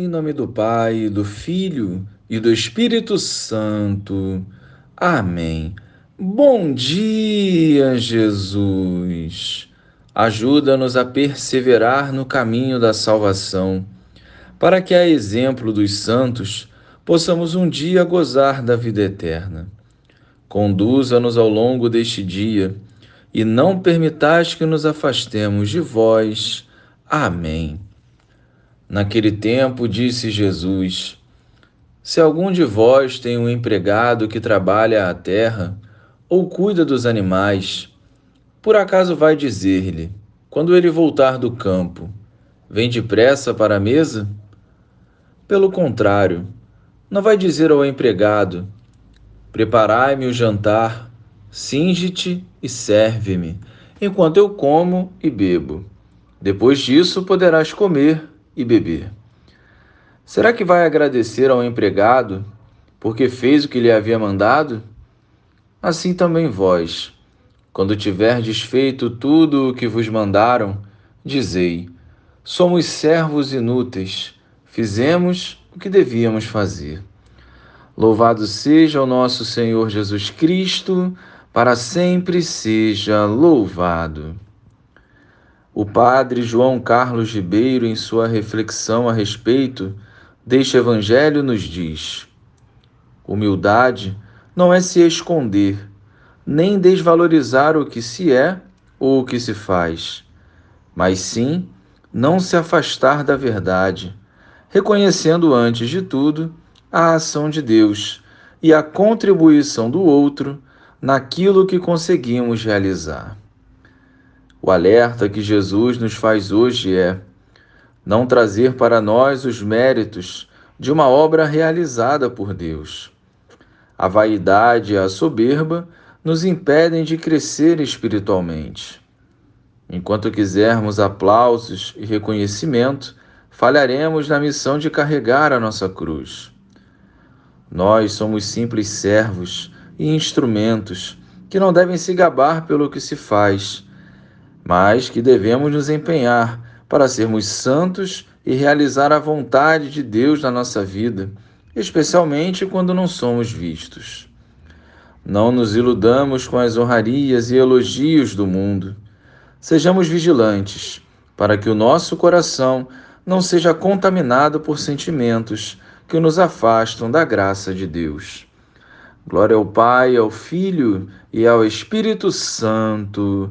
Em nome do Pai, do Filho e do Espírito Santo. Amém. Bom dia, Jesus. Ajuda-nos a perseverar no caminho da salvação, para que, a exemplo dos santos, possamos um dia gozar da vida eterna. Conduza-nos ao longo deste dia e não permitais que nos afastemos de vós. Amém. Naquele tempo disse Jesus: Se algum de vós tem um empregado que trabalha a terra ou cuida dos animais, por acaso vai dizer-lhe, quando ele voltar do campo, vem depressa para a mesa? Pelo contrário, não vai dizer ao empregado: Preparai-me o jantar, singe-te e serve-me, enquanto eu como e bebo. Depois disso poderás comer e beber. Será que vai agradecer ao empregado porque fez o que lhe havia mandado? Assim também vós, quando tiverdes feito tudo o que vos mandaram, dizei: Somos servos inúteis, fizemos o que devíamos fazer. Louvado seja o nosso Senhor Jesus Cristo, para sempre seja louvado. O padre João Carlos Ribeiro, em sua reflexão a respeito deste evangelho, nos diz: Humildade não é se esconder, nem desvalorizar o que se é ou o que se faz, mas sim não se afastar da verdade, reconhecendo antes de tudo a ação de Deus e a contribuição do outro naquilo que conseguimos realizar. O alerta que Jesus nos faz hoje é não trazer para nós os méritos de uma obra realizada por Deus. A vaidade e a soberba nos impedem de crescer espiritualmente. Enquanto quisermos aplausos e reconhecimento, falharemos na missão de carregar a nossa cruz. Nós somos simples servos e instrumentos que não devem se gabar pelo que se faz mas que devemos nos empenhar para sermos santos e realizar a vontade de Deus na nossa vida, especialmente quando não somos vistos. Não nos iludamos com as honrarias e elogios do mundo. Sejamos vigilantes para que o nosso coração não seja contaminado por sentimentos que nos afastam da graça de Deus. Glória ao Pai, ao Filho e ao Espírito Santo